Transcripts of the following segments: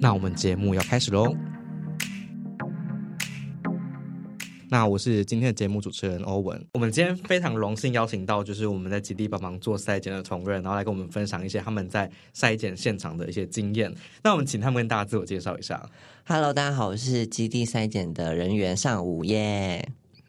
那我们节目要开始喽。那我是今天的节目主持人欧文。我们今天非常荣幸邀请到，就是我们在基地帮忙做筛检的同仁，然后来跟我们分享一些他们在筛检现场的一些经验。那我们请他们跟大家自我介绍一下。Hello，大家好，我是基地筛检的人员尚午耶。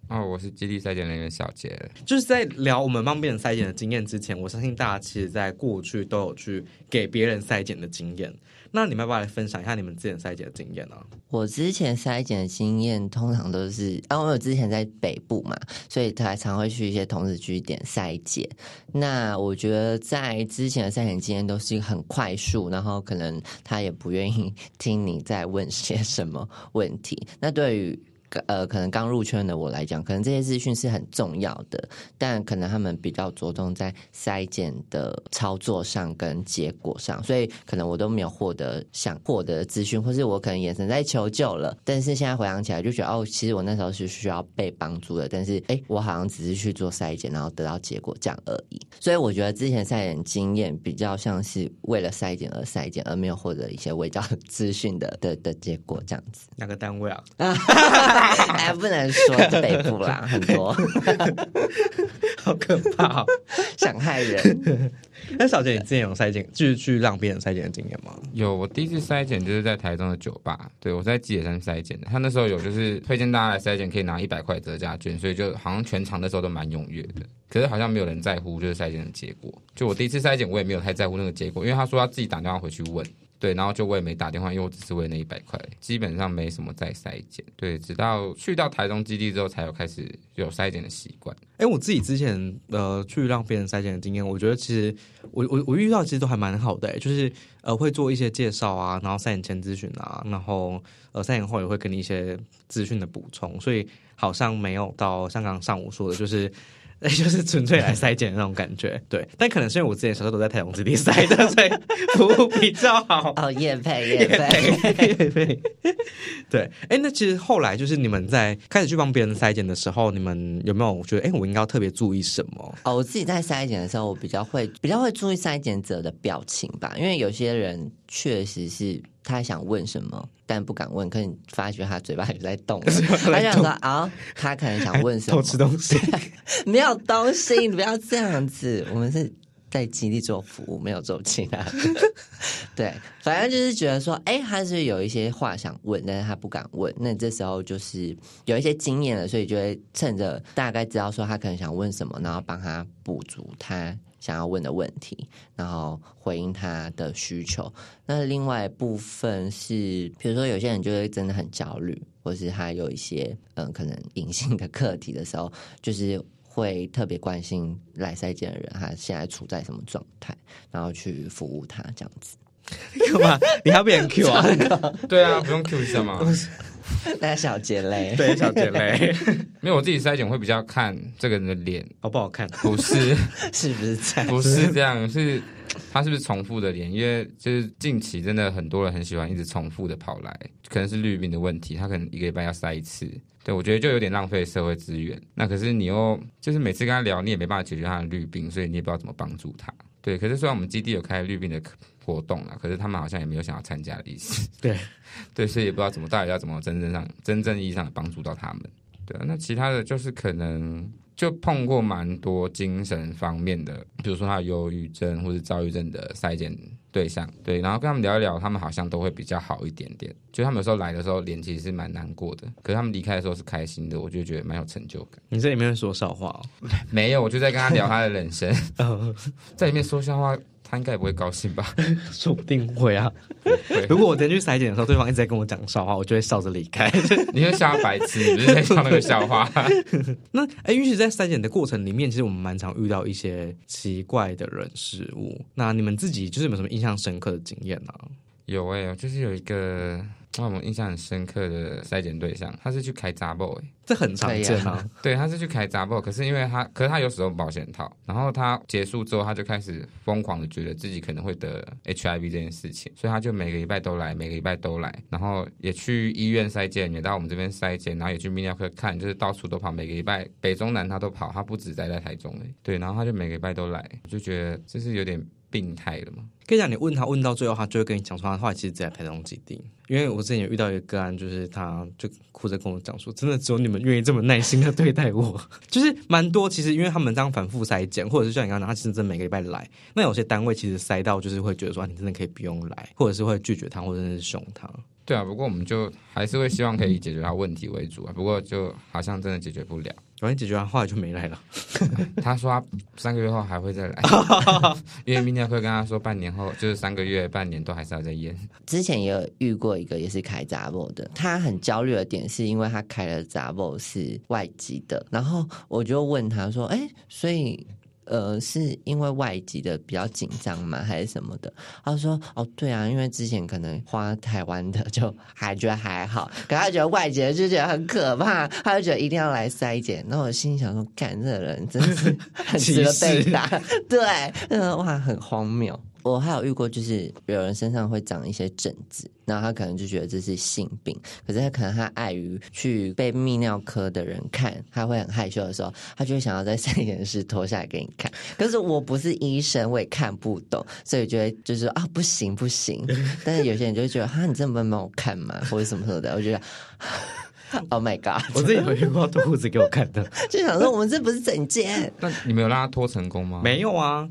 哦，我是基地筛检人员小杰。就是在聊我们帮别人筛检的经验之前，我相信大家其实在过去都有去给别人筛检的经验。那你们要不要来分享一下你们之前筛检的经验呢、我之前筛检的经验通常都是，啊，我有之前在北部嘛，所以他常会去一些同事据点筛检。那我觉得在之前的筛检经验都是很快速，然后可能他也不愿意 听你在问些什么问题。那对于呃，可能刚入圈的我来讲，可能这些资讯是很重要的，但可能他们比较着重在筛检的操作上跟结果上，所以可能我都没有获得想获得的资讯，或是我可能眼神在求救了，但是现在回想起来就觉得哦，其实我那时候是需要被帮助的，但是哎，我好像只是去做筛检，然后得到结果这样而已。所以我觉得之前筛检经验比较像是为了筛检而筛检，而没有获得一些伪造资讯的的的结果这样子。哪个单位啊？哎，不能说 北部啦，很多 好可怕、哦！想害人。那小姐，你之前有筛检，就是去让别人筛检的经验吗？有，我第一次筛检就是在台中的酒吧，对我在基野山筛检的。他那时候有就是推荐大家来筛检，可以拿一百块折价券，所以就好像全场那时候都蛮踊跃的。可是好像没有人在乎就是筛检的结果。就我第一次筛检，我也没有太在乎那个结果，因为他说他自己打电话回去问。对，然后就我也没打电话，因为我只是为那一百块，基本上没什么在筛检。对，直到去到台中基地之后，才有开始有筛检的习惯。哎，我自己之前呃去让别人筛检的经验，我觉得其实我我我遇到其实都还蛮好的，就是呃会做一些介绍啊，然后筛检前咨询啊，然后呃筛检后也会给你一些资讯的补充，所以好像没有到像刚刚上午说的，就是。就是纯粹来筛检的那种感觉，对。但可能是因为我之前小时候都在台中基地筛的，所以服务比较好。哦，叶配叶配叶配，对。哎，那其实后来就是你们在开始去帮别人筛检的时候，你们有没有觉得，哎，我应该要特别注意什么？哦，我自己在筛检的时候，我比较会比较会注意筛检者的表情吧，因为有些人确实是他想问什么，但不敢问，可你发觉他嘴巴有在动，他想说啊，他可能想问什么，偷吃东西，没有东西，你不要这样子，我们是。在极力做服务，没有做其他的。对，反正就是觉得说，哎，他是有一些话想问，但是他不敢问。那这时候就是有一些经验了，所以就会趁着大概知道说他可能想问什么，然后帮他补足他想要问的问题，然后回应他的需求。那另外一部分是，比如说有些人就会真的很焦虑，或是他有一些嗯可能隐性的课题的时候，就是。会特别关心来筛检的人，他现在处在什么状态，然后去服务他这样子。干嘛？你要别人 Q 啊？对啊，不用 Q 一下吗？那小杰嘞？对，小杰嘞。没有，我自己筛检会比较看这个人的脸好不好看，不是是不是这样？不是这样，是他是不是重复的脸？因为就是近期真的很多人很喜欢一直重复的跑来，可能是绿病的问题，他可能一个礼拜要筛一次。对，我觉得就有点浪费社会资源。那可是你又就是每次跟他聊，你也没办法解决他的绿病，所以你也不知道怎么帮助他。对，可是虽然我们基地有开绿病的活动啊，可是他们好像也没有想要参加的意思。对，对，所以也不知道怎么到底要怎么真正上真正意义上的帮助到他们。对啊，那其他的就是可能就碰过蛮多精神方面的，比如说他有忧郁症或者躁郁症的筛检对象，对，然后跟他们聊一聊，他们好像都会比较好一点点。就他们有时候来的时候脸其实是蛮难过的，可是他们离开的时候是开心的，我就觉得蛮有成就感。你在里面说笑话哦？没有，我就在跟他聊他的人生，在里面说笑话。他应该也不会高兴吧？说不定会啊。如果我今天去筛检的时候，对方一直在跟我讲笑话，我就会笑着离开。你会笑白痴，你不是在笑那个笑话？那哎，允许在筛检的过程里面，其实我们蛮常遇到一些奇怪的人事物。那你们自己就是有没有什么印象深刻的经验呢、有哎、就是有一个让我们印象很深刻的筛检对象，他是去开杂报哎，这很常见。对，他是去开杂报，可是因为他，可是他有使用保险套，然后他结束之后，他就开始疯狂的觉得自己可能会得 HIV 这件事情，所以他就每个礼拜都来，每个礼拜都来，然后也去医院筛检，也到我们这边筛检，然后也去泌尿科看，就是到处都跑，每个礼拜北中南他都跑，他不止待在台中而已。对，然后他就每个礼拜都来，就觉得这是有点病态了嘛。跟你讲，你问他问到最后，他就会跟你讲说，他后来其实只在排中基地。因为我之前有遇到一个个案，就是他就哭着跟我讲说，真的只有你们愿意这么耐心的对待我，就是蛮多。其实因为他们这样反复筛检，或者是像你刚刚，他其实真每个礼拜来，那有些单位其实筛到就是会觉得说，你真的可以不用来，或者是会拒绝他，或者是凶他。对啊，不过我们就还是会希望可以解决他问题为主啊，不过就好像真的解决不了。反正解决完，后来就没来了。他说他三个月后还会再来，因为明天会跟他说半年后就是三个月、半年都还是要再验。之前也有遇过一个也是开杂报的，他很焦虑的点是因为他开的杂报是外籍的，然后我就问他说：“哎，所以。”呃，是因为外籍的比较紧张嘛，还是什么的？他说：“哦，对啊，因为之前可能花台湾的就还觉得还好，可他觉得外籍的就觉得很可怕，他就觉得一定要来筛检。那我心里想说，干这个人真是 很值得被打，对，嗯，哇，很荒谬。我还有遇过，就是有人身上会长一些疹子，然后他可能就觉得这是性病，可是他可能他碍于去被泌尿科的人看，他会很害羞的时候，他就想要在筛检室脱下来给你看。可是我不是医生，我也看不懂，所以就会就是啊，不行不行。但是有些人就觉得，哈，你真的不能帮我看吗？或者什么什么的，我觉得。Oh my god！我自己有遇过脱裤子给我看的，就想说，我们这不是整件，那你们有让他脱成功吗？没有啊，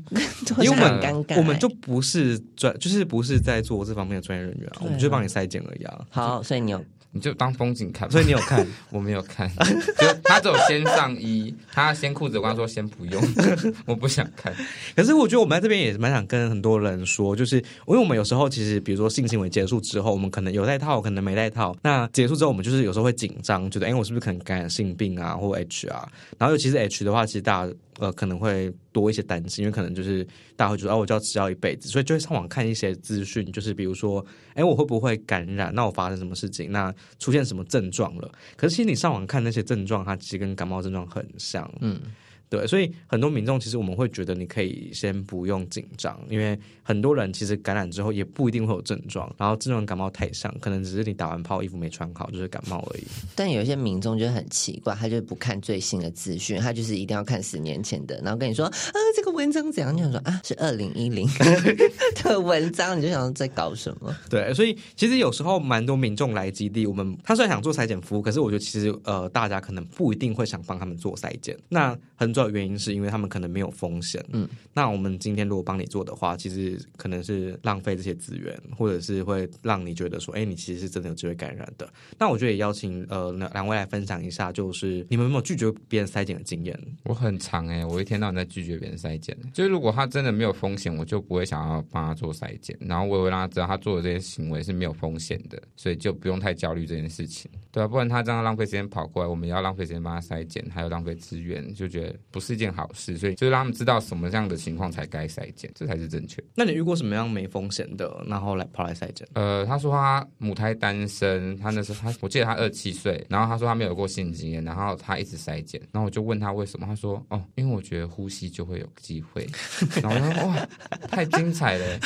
因为我们很尴尬。我们就不是专，就是不是在做这方面的专业人员啊，我们就帮你筛检而已啊。好，所以你有你就当风景看。所以你有看？我没有看，就他只有先上衣，他先裤子，我跟他说先不用，我不想看。可是我觉得我们在这边也蛮想跟很多人说，就是因为我们有时候其实，比如说性行为结束之后，我们可能有戴套，可能没戴套。那结束之后，我们就是有时候会紧张，觉得哎，我是不是可能感染性病啊，或 H 啊？然后尤其是 H 的话，其实大家呃可能会多一些担心，因为可能就是大家会觉得哦，我就要吃药一辈子，所以就会上网看一些资讯，就是比如说，哎，我会不会感染？那我发生什么事情？那出现什么症状了？可是其实你上网看那些症状，它其实跟感冒症状很像，嗯。对，所以很多民众其实我们会觉得你可以先不用紧张，因为很多人其实感染之后也不一定会有症状，然后症状感冒太像，可能只是你打完泡衣服没穿好就是感冒而已。但有一些民众就很奇怪，他就不看最新的资讯，他就是一定要看十年前的，然后跟你说啊，这个文章怎样？你想说啊，是二零一零 的文章，你就想说在搞什么？对，所以其实有时候蛮多民众来基地，我们他虽然想做裁剪服务，可是我觉得其实呃，大家可能不一定会想帮他们做裁剪。那很主要原因是因为他们可能没有风险。嗯，那我们今天如果帮你做的话，其实可能是浪费这些资源，或者是会让你觉得说，哎，你其实是真的有机会感染的。那我觉得也邀请呃两两位来分享一下，就是你们有没有拒绝别人筛检的经验？我很长哎、我一天到晚在拒绝别人筛检。就是如果他真的没有风险，我就不会想要帮他做筛检，然后我也会让他知道他做的这些行为是没有风险的，所以就不用太焦虑这件事情，对啊，不然他这样浪费时间跑过来，我们也要浪费时间帮他筛检，还有浪费资源，就觉得不是一件好事，所以就是让他们知道什么样的情况才该筛检，这才是正确。那你遇过什么样没风险的，然后来跑来筛检？呃，他说他母胎单身，他那时候他我记得他二十七岁，然后他说他没有过性经验，然后他一直筛检，然后我就问他为什么，他说哦，因为我觉得呼吸就会有机会，然后我说哇，太精彩了。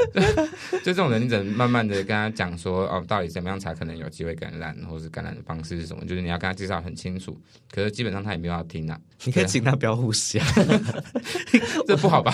就这种人，你只能慢慢的跟他讲说，哦，到底怎么样才可能有机会感染，或是感染的方式是什么？就是你要跟他介绍很清楚。可是基本上他也没有要听啊，你可以请他不要呼吸啊。这不好吧？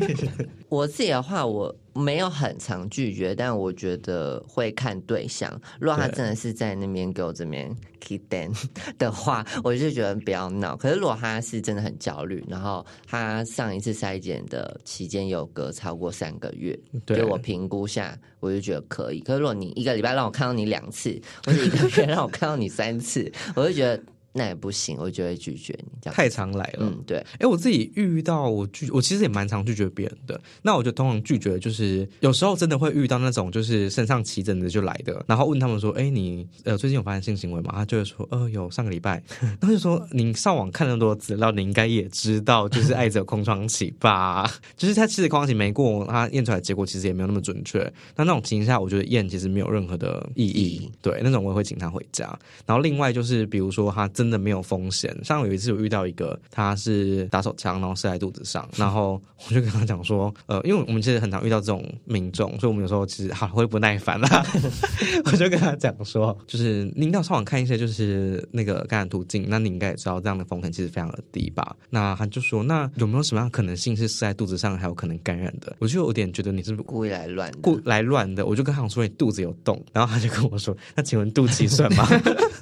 我自己的话，我没有很常拒绝，但我觉得会看对象。如果他真的是在那边给我这边 keep down 的话，我就觉得不要闹。可是如果他是真的很焦虑，然后他上一次筛检的期间有隔超过三个月，对给我评估下，我就觉得可以。可是如果你一个礼拜让我看到你两次，或者一个月让我看到你三次，我就觉得那也不行，我就会拒绝你这样。太常来了。嗯，对，哎，我自己遇到我拒，我其实也蛮常拒绝别人的。那我就通常拒绝，就是有时候真的会遇到那种就是身上起疹子就来的，然后问他们说：“哎，你呃最近有发生性行为吗？”他就会说：“呃，有上个礼拜。”然后就说：“你上网看那么多资料，你应该也知道，就是艾滋有空窗期吧？就是他其实空窗期没过，他验出来结果其实也没有那么准确。那那种情况下，我觉得验其实没有任何的意义。对，那种我也会请他回家。然后另外就是，比如说他真的没有风险，像有一次我遇到一个，他是打手枪，然后射在肚子上，然后我就跟他讲说，呃，因为我们其实很常遇到这种民众，所以我们有时候其实好会不耐烦啦。我就跟他讲说，就是您到上网看一些就是那个感染途径，那你应该也知道这样的风险其实非常的低吧？那他就说，那有没有什么样可能性是射在肚子上还有可能感染的？我就有点觉得你是故意来乱，故来乱的。我就跟他说你肚子有洞，然后他就跟我说，那请问肚脐算吗？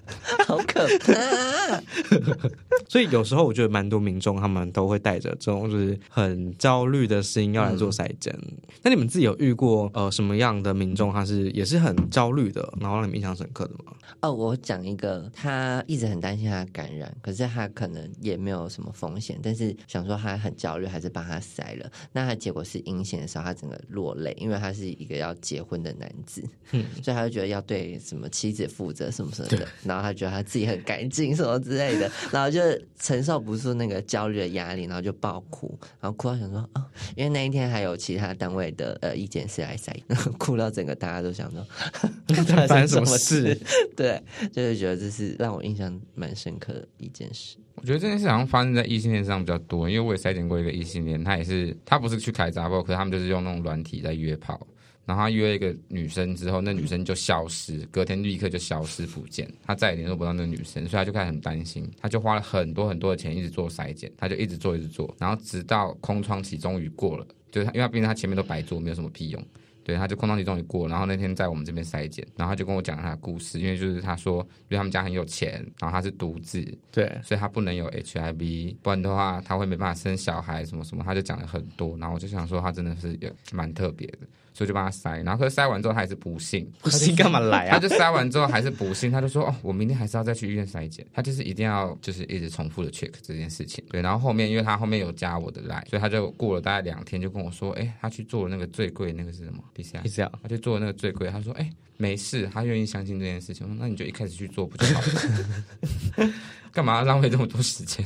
好可怕！所以有时候我觉得蛮多民众他们都会带着这种就是很焦虑的心要来做筛检。那你们自己有遇过呃什么样的民众他是也是很焦虑的，然后让你们印象深刻的吗？哦，我讲一个，他一直很担心他感染，可是他可能也没有什么风险，但是想说他很焦虑，还是帮他筛了。那他结果是阴险的时候，他整个落泪，因为他是一个要结婚的男子，嗯，所以他就觉得要对什么妻子负责什么什么的，然后他觉得他自己很干净什么之类的，然后就承受不住那个焦虑的压力，然后就爆哭，然后哭到想说啊，因为那一天还有其他单位的呃意见是来筛，哭到整个大家都想说 发生什么事。对，就是觉得这是让我印象蛮深刻的一件事。我觉得这件事好像发生在异性恋上比较多，因为我也筛检过一个异性恋，他也是他不是去开闸包，可是他们就是用那种软体在约炮，然后他约一个女生之后，那女生就消失，隔天立刻就消失不见，他再也联络不到那个女生，所以他就开始很担心，他就花了很多很多的钱一直做筛检，他就一直做一直做，然后直到空窗期终于过了，就是因为他毕竟他前面都白做，没有什么屁用。对，他就空窗期终于过，然后那天在我们这边筛检，然后他就跟我讲他的故事，因为就是他说，因为他们家很有钱，然后他是独子，对，所以他不能有 HIV，不然的话他会没办法生小孩什么什么，他就讲了很多，然后我就想说他真的是也蛮特别的。所以就帮他塞，然后可是塞完之后他还是不信，不信干嘛来啊？他就塞完之后还是不信，他就说 哦，我明天还是要再去医院筛检。他就是一定要就是一直重复的 check 这件事情。对，然后后面因为他后面有加我的来，所以他就过了大概两天就跟我说，哎，他去做了那个最贵那个是什么 PCR？PCR，他去做那个最贵，他说哎没事，他愿意相信这件事情。那你就一开始去做不就好了？干嘛浪费这么多时间？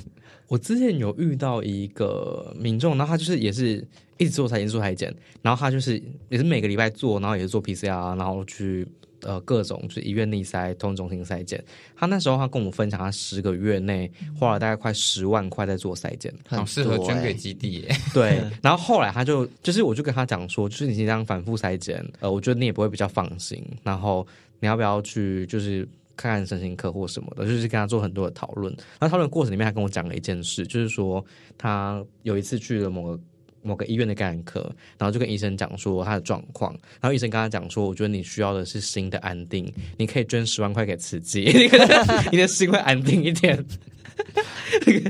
我之前有遇到一个民众，然后他就是也是一直做裁剪做裁剪，然后他就是也是每个礼拜做，然后也是做 PCR，然后去呃各种就是医院内筛、通中心筛检。他那时候他跟我们分享，他十个月内花了大概快十万块在做筛检，很适合捐给基地。对，然后后来他就就是我就跟他讲说，就是你这样反复筛检，呃，我觉得你也不会比较放心。然后你要不要去就是。看看身心科或什么的，就是跟他做很多的讨论。那讨论过程里面，他跟我讲了一件事，就是说他有一次去了某个某个医院的感染科，然后就跟医生讲说他的状况。然后医生跟他讲说：“我觉得你需要的是心的安定，你可以捐十万块给慈济，你的心会安定一点。”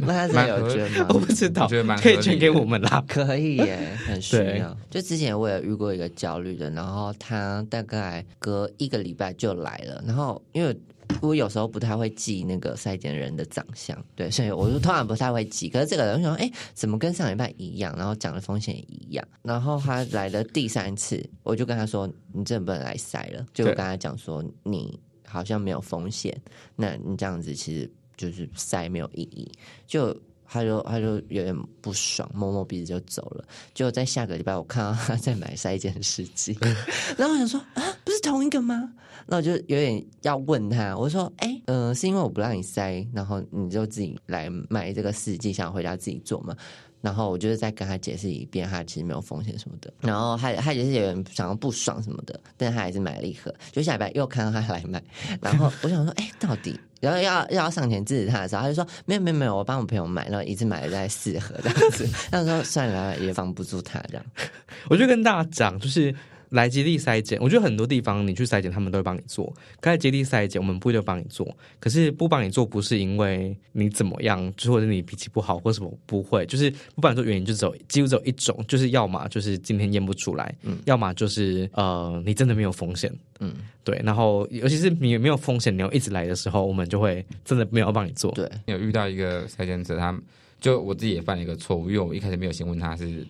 那他有捐吗？我不知道，可以捐给我们啦。可以耶，很需要。就之前我也遇过一个焦虑的，然后他大概隔一个礼拜就来了，然后因为。我有时候不太会记那个筛检人的长相，对，所以我就通常不太会记。可是这个人说，哎，怎么跟上礼拜一样？然后讲的风险也一样。然后他来了第三次，我就跟他说，你真的不能来筛了。就跟他讲说，你好像没有风险，那你这样子其实就是筛没有意义。就他就他就有点不爽，摸摸鼻子就走了。就在下个礼拜，我看到他在买筛检试剂，然后我想说啊，同一个吗？那我就有点要问他，我说：“哎，嗯，是因为我不让你塞，然后你就自己来买这个试剂，想回家自己做嘛？”然后我就是再跟他解释一遍，他其实没有风险什么的。然后他他也是有点想要不爽什么的，但他还是买了一盒。就下礼拜又看到他来买，然后我想说：“哎，到底？”然后要要上前制止他的时候，他就说：“没有没有没有，我帮我朋友买，然后一次买了在四盒这样子。”他说：“算了，也防不住他这样。”我就跟大家讲，就是。来基地筛检，我觉得很多地方你去筛检，他们都会帮你做。可在基地筛检，我们不一定帮你做。可是不帮你做，不是因为你怎么样，就或者你脾气不好或什么不会，就是不帮你做原因就只有几乎只有一种，就是要么就是今天验不出来，嗯，要么就是呃你真的没有风险，嗯，对。然后尤其是你没有风险，你要一直来的时候，我们就会真的没有帮你做。对，有遇到一个筛检者，他就我自己也犯了一个错误，因为我一开始没有先问他是。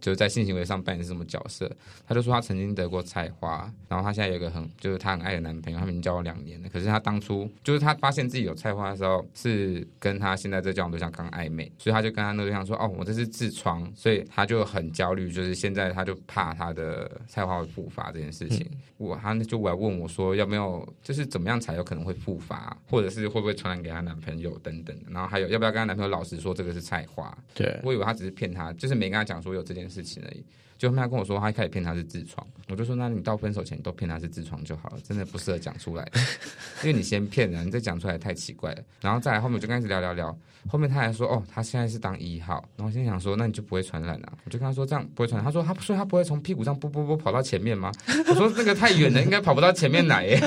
就是在性行为上扮演是什么角色？他就说他曾经得过菜花，然后他现在有一个很就是他很爱的男朋友，他们已经交往两年了。可是他当初就是他发现自己有菜花的时候，是跟他现在这交往对象刚暧昧，所以他就跟他那对象说：“哦，我这是痔疮。”所以他就很焦虑，就是现在他就怕他的菜花会复发这件事情。我他就来问我说：“要没有就是怎么样才有可能会复发，或者是会不会传染给他男朋友等等？然后还有要不要跟他男朋友老实说这个是菜花？”对我以为他只是骗他，就是没跟他讲说有这件。事情而已，就后面他跟我说，他一开始骗他是痔疮，我就说，那你到分手前都骗他是痔疮就好了，真的不适合讲出来，因为你先骗人，你再讲出来太奇怪了。然后再来后面我就开始聊聊聊，后面他还说，哦，他现在是当一号，然后心想说，那你就不会传染啊？我就跟他说这样不会传染，他说他说他不会从屁股上啵啵啵跑到前面吗？我说那个太远了，应该跑不到前面来耶。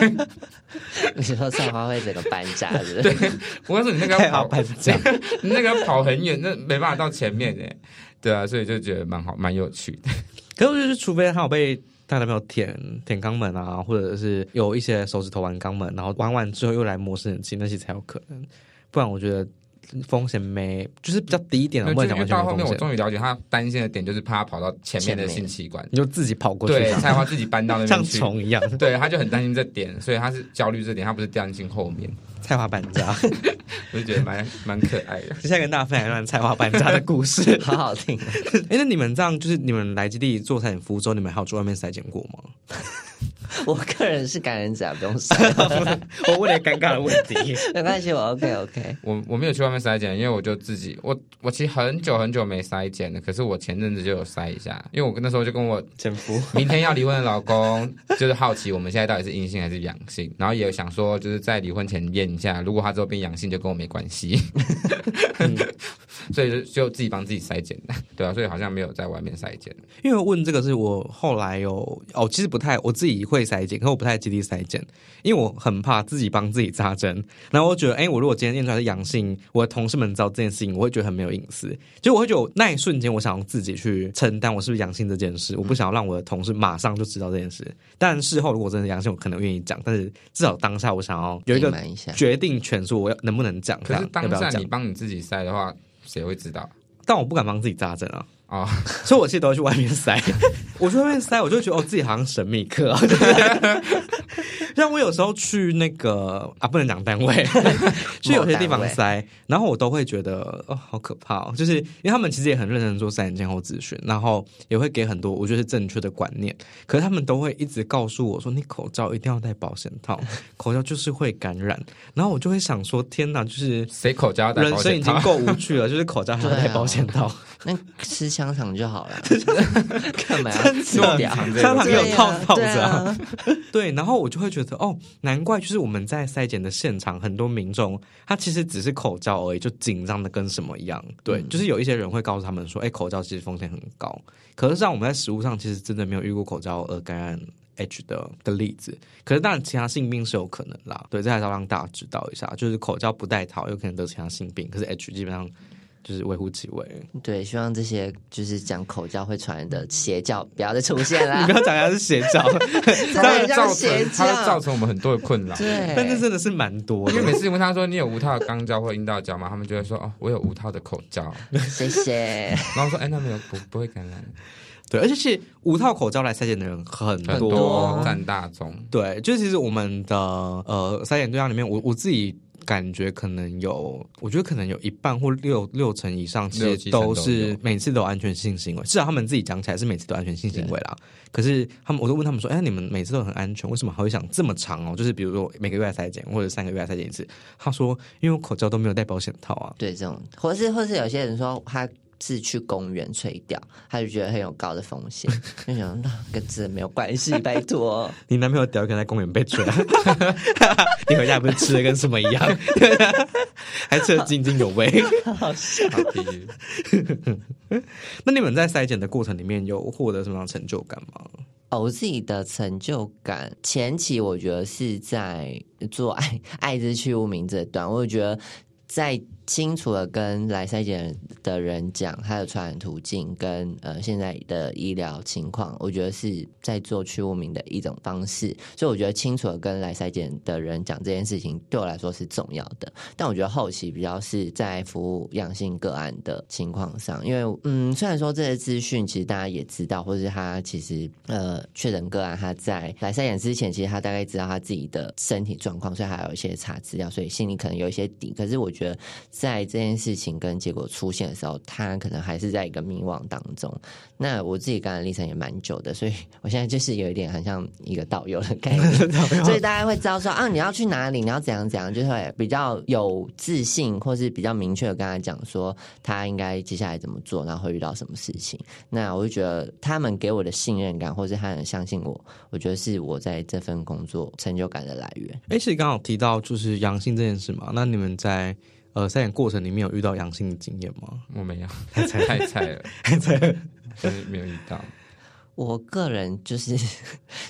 你说上花会整个搬家的？对，我告诉你那个跑搬家，你那个 跑很远，那没办法到前面耶。对啊，所以就觉得蛮好，蛮有趣的。可是就是，除非他有被他男朋友舔舔肛门啊，或者是有一些手指头玩肛门，然后玩完之后又来摸生殖器，那些才有可能。不然我觉得风险没，就是比较低一点的。因为到后面我终于了解他担心的点，就是怕他跑到前面的性器官，你就自己跑过去，对，菜花自己搬到那边去，像虫一样。对，他就很担心这点，所以他是焦虑这点，他不是担心后面。菜花搬家，我就觉得蛮蛮可爱的。接下来跟大家分享一段菜花搬家的故事，好好听。哎，那你们这样就是你们来基地做产检服务之后，你们还有去外面筛检过吗？我个人是感染者，不用筛。我问了尴尬的问题，没关系，我 OK OK。我我没有去外面筛检，因为我就自己，我我其实很久很久没筛检了。可是我前阵子就有筛一下，因为我那时候就跟我前夫明天要离婚的老公，就是好奇我们现在到底是阴性还是阳性，然后也想说就是在离婚前验一下，如果他之后变阳性，就跟我没关系。所以就就自己帮自己筛检的，对啊，所以好像没有在外面筛检。因为问这个是我后来有哦，其实不太我自己会筛检，可我不太积极筛检，因为我很怕自己帮自己扎针。然后我觉得，哎，我如果今天验出来是阳性，我的同事们知道这件事情，我会觉得很没有隐私。就我会觉得那一瞬间，我想要自己去承担我是不是阳性这件事，我不想要让我的同事马上就知道这件事。但事后如果真的阳性，我可能愿意讲，但是至少当下我想要有一个决定权，说我要能不能讲。可是当下你帮你自己筛的话。谁会知道？但我不敢帮自己扎针啊！啊，所以我其实都要去外面塞。我去外面塞，我就觉得哦，自己好像神秘客。像我有时候去那个啊，不能讲单位，去有些地方塞，然后我都会觉得哦，好可怕哦。就是因为他们其实也很认真做三检前后咨询，然后也会给很多我觉得是正确的观念。可是他们都会一直告诉我说，你口罩一定要戴保险套，口罩就是会感染。然后我就会想说，天哪，就是谁口罩戴人生已经够无趣了，就是口罩还要戴保险套。那吃香肠就好了，干嘛要香肠有套套子？对，然后我就会觉得，哦，难怪就是我们在筛检的现场，很多民众他其实只是口罩而已，就紧张的跟什么一样。对，就是有一些人会告诉他们说，哎，口罩其实风险很高。可是像我们在食物上，其实真的没有遇过口罩而感染 H 的的例子。可是当然，其他性病是有可能啦。对，这还是要让大家知道一下，就是口罩不戴套有可能得其他性病，可是 H 基本上。就是微乎其微。对，希望这些就是讲口交会传染的邪教不要再出现了。你不要讲它是邪教，它造成它造成我们很多的困扰。对，但是真的是蛮多。因为每次问他说你有无套的肛交或阴道交吗？他们就会说哦，我有无套的口罩。谢谢。然后说哎，那没有不不会感染。对，而且是无套口罩来筛检的人很多，占大宗。对，就其实我们的呃筛检对象里面，我我自己。感觉可能有，我觉得可能有一半或六六成以上，其实都是每次都有安全性行为。至少他们自己讲起来是每次都安全性行为啦。可是他们，我都问他们说：“哎，你们每次都很安全，为什么还会想这么长哦？就是比如说每个月来裁剪，或者三个月来裁剪一次。”他说：“因为我口罩都没有戴保险套啊。”对，这种，或是或是有些人说他。是去公园吹掉，他就觉得很有高的风险，就想那跟这没有关系，拜托。你男朋友屌可能在公园被吹，你回家不是吃的跟什么一样，还吃的津津有味，好笑。那你们在筛检的过程里面有获得什么样成就感吗？哦，我自己的成就感前期我觉得是在做爱爱之去无名这段，我觉得在。清楚的跟来筛检的人讲，他的传染途径跟呃现在的医疗情况，我觉得是在做去污名的一种方式。所以我觉得清楚的跟来筛检的人讲这件事情，对我来说是重要的。但我觉得后期比较是在服务阳性个案的情况上，因为嗯，虽然说这些资讯其实大家也知道，或是他其实呃确诊个案他在来筛检之前，其实他大概知道他自己的身体状况，所以还有一些查资料，所以心里可能有一些底。可是我觉得。在这件事情跟结果出现的时候，他可能还是在一个迷惘当中。那我自己感染历程也蛮久的，所以我现在就是有一点很像一个导游的概念，所以大家会知道说啊，你要去哪里，你要怎样怎样，就会比较有自信，或是比较明确的跟他讲说他应该接下来怎么做，然后会遇到什么事情。那我就觉得他们给我的信任感，或是他很相信我，我觉得是我在这份工作成就感的来源。哎，其实刚好提到就是阳性这件事嘛，那你们在。呃，筛检过程里面有遇到阳性的经验吗？我没有，太菜太菜了，太菜 了，没有遇到。我个人就是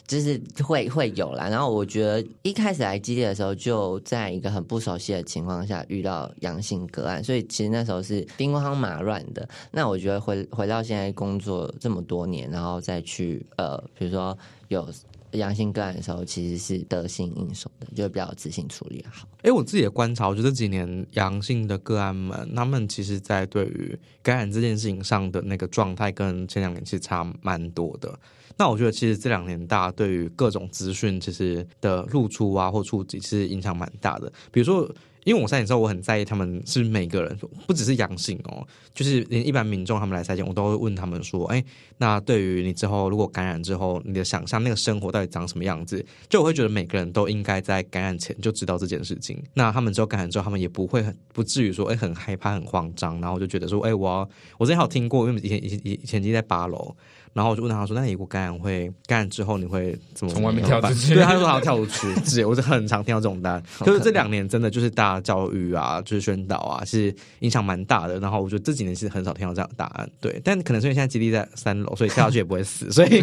就是会会有啦，然后我觉得一开始来基地的时候，就在一个很不熟悉的情况下遇到阳性个案，所以其实那时候是兵荒马乱的。那我觉得回回到现在工作这么多年，然后再去呃，比如说有。阳性个案的时候，其实是得心应手的，就比较自信处理好。哎，我自己的观察，我觉得这几年阳性的个案们，他们其实，在对于感染这件事情上的那个状态，跟前两年其实差蛮多的。那我觉得，其实这两年大家对于各种资讯，其实的露出啊或触及，其实影响蛮大的。比如说。因为我筛检之后，我很在意他们是每个人，不只是阳性哦，就是连一般民众他们来筛检，我都会问他们说：“哎，那对于你之后如果感染之后，你的想象那个生活到底长什么样子？”就我会觉得每个人都应该在感染前就知道这件事情。那他们之后感染之后，他们也不会很不至于说：“哎，很害怕、很慌张。”然后我就觉得说：“哎，我我之前有听过，因为以前以前以前经在八楼。”然后我就问他说：“那你如果感染会感染之后你会怎么从外面跳出去？”对，他说他要跳出去。是，我是很常听到这种单。就是这两年真的就是大家教育啊，就是宣导啊，是影响蛮大的。然后我觉得这几年是很少听到这样的答案。对，但可能是因为现在基地在三楼，所以跳下去也不会死，所以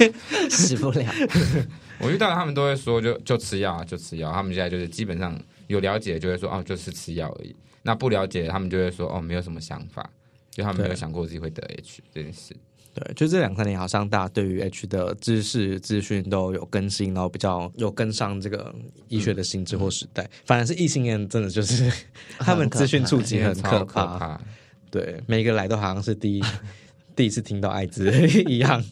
死不了。我遇到他们都会说，就就吃药，就吃药。他们现在就是基本上有了解就会说，哦，就是吃药而已。那不了解，他们就会说，哦，没有什么想法，就他们没有想过自己会得 H 这件事。对，就这两三年，好像大家对于 H 的知识资讯都有更新，然后比较有跟上这个医学的新知或时代。反而是异性恋，真的就是 他们资讯触及很可怕。对，每个来都好像是第一 第一次听到艾滋一样。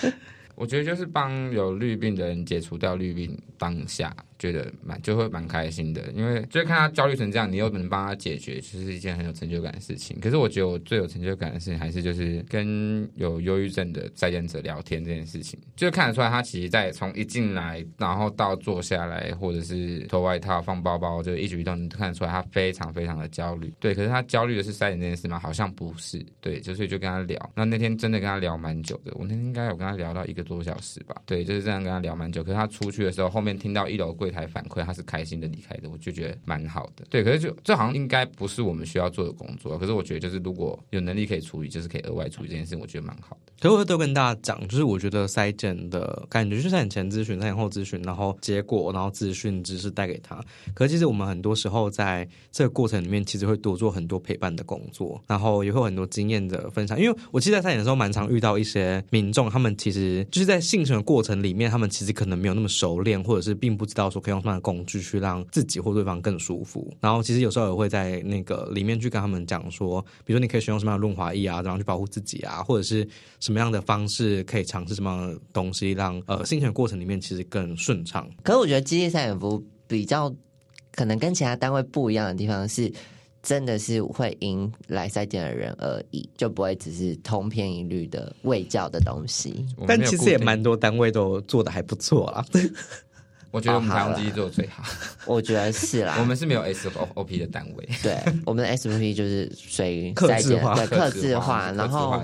我觉得就是帮有绿病的人解除掉绿病当下。觉得蛮就会蛮开心的，因为 就看他焦虑成这样，你又能帮他解决，其实是一件很有成就感的事情。可是我觉得我最有成就感的事情，还是就是跟有忧郁症的在验者聊天这件事情，就看得出来他其实，在从一进来，然后到坐下来，或者是脱外套、放包包，就一举一动，你都看得出来他非常非常的焦虑。对，可是他焦虑的是筛检这件事吗？好像不是。对，就所以就跟他聊。那那天真的跟他聊蛮久的，我那天应该有跟他聊到一个多小时吧。对，就是这样跟他聊蛮久。可是他出去的时候，后面听到一楼柜。柜台反馈他是开心的离开的，我就觉得蛮好的。对，可是就这好像应该不是我们需要做的工作。可是我觉得就是如果有能力可以处理，就是可以额外处理这件事，我觉得蛮好的。可我都跟大家讲，就是我觉得筛检的感觉，就是筛检前咨询、筛检后咨询，然后结果，然后资讯知识带给他。可是其实我们很多时候在这个过程里面，其实会多做很多陪伴的工作，然后也会有很多经验的分享。因为我其实，在筛检的时候，蛮常遇到一些民众，他们其实就是在幸存的过程里面，他们其实可能没有那么熟练，或者是并不知道说可以用什么样的工具。去让自己或对方更舒服，然后其实有时候也会在那个里面去跟他们讲说，比如说你可以选用什么样的润滑液啊，然后去保护自己啊，或者是什么样的方式可以尝试什么样的东西，让呃 sinh 存过程里面其实更顺畅。可是我觉得机械赛演服比较可能跟其他单位不一样的地方是，真的是会因来筛检的人而已，就不会只是通篇一律的卫教的东西。但其实也蛮多单位都做的还不错啊。我觉得我们台湾机做的最好，我觉得是啦。我们是没有 SOP 的单位，对，我们的 SOP 就是随筛检，对，克制化，然后。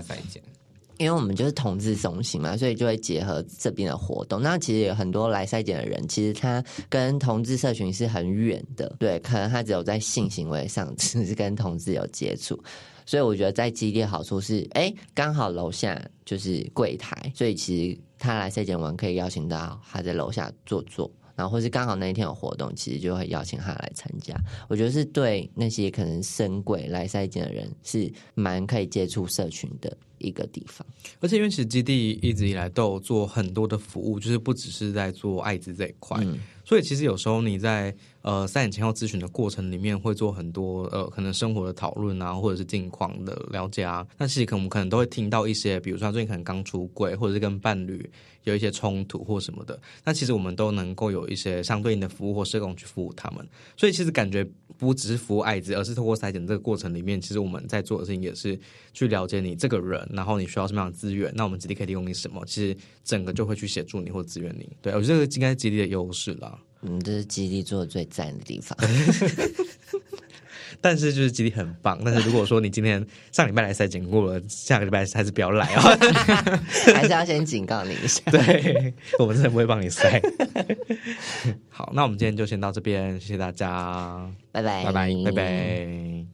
因为我们就是同志中心嘛，所以就会结合这边的活动。那其实有很多来筛检的人，其实他跟同志社群是很远的，对，可能他只有在性行为上只是跟同志有接触。所以我觉得在基地的好处是，哎，刚好楼下就是柜台，所以其实他来筛检完可以邀请到他在楼下坐坐。然后，或是刚好那一天有活动，其实就会邀请他来参加。我觉得是对那些可能深贵来赛季的人，是蛮可以接触社群的一个地方。而且，因为其实基地一直以来都有做很多的服务，就是不只是在做艾滋这一块。所以，其实有时候你在呃筛检前后咨询的过程里面，会做很多呃可能生活的讨论啊，或者是近况的了解啊。那其实可能我们可能都会听到一些，比如说最近可能刚出柜，或者是跟伴侣有一些冲突或什么的。那其实我们都能够有一些相对应的服务或社工去服务他们。所以，其实感觉不只是服务艾滋，而是透过筛检这个过程里面，其实我们在做的事情也是去了解你这个人，然后你需要什么样的资源，那我们基地可以提供你什么。其实整个就会去协助你或资源你。对我觉得这个应该是基地的优势啦。嗯，这是基地做的最赞的地方。但是就是基地很棒。但是如果说你今天上礼拜来塞经过了，下个礼拜还是不要来哦。还是要先警告你一下。对，我们真的不会帮你塞。好，那我们今天就先到这边，谢谢大家，拜拜，拜拜，拜拜。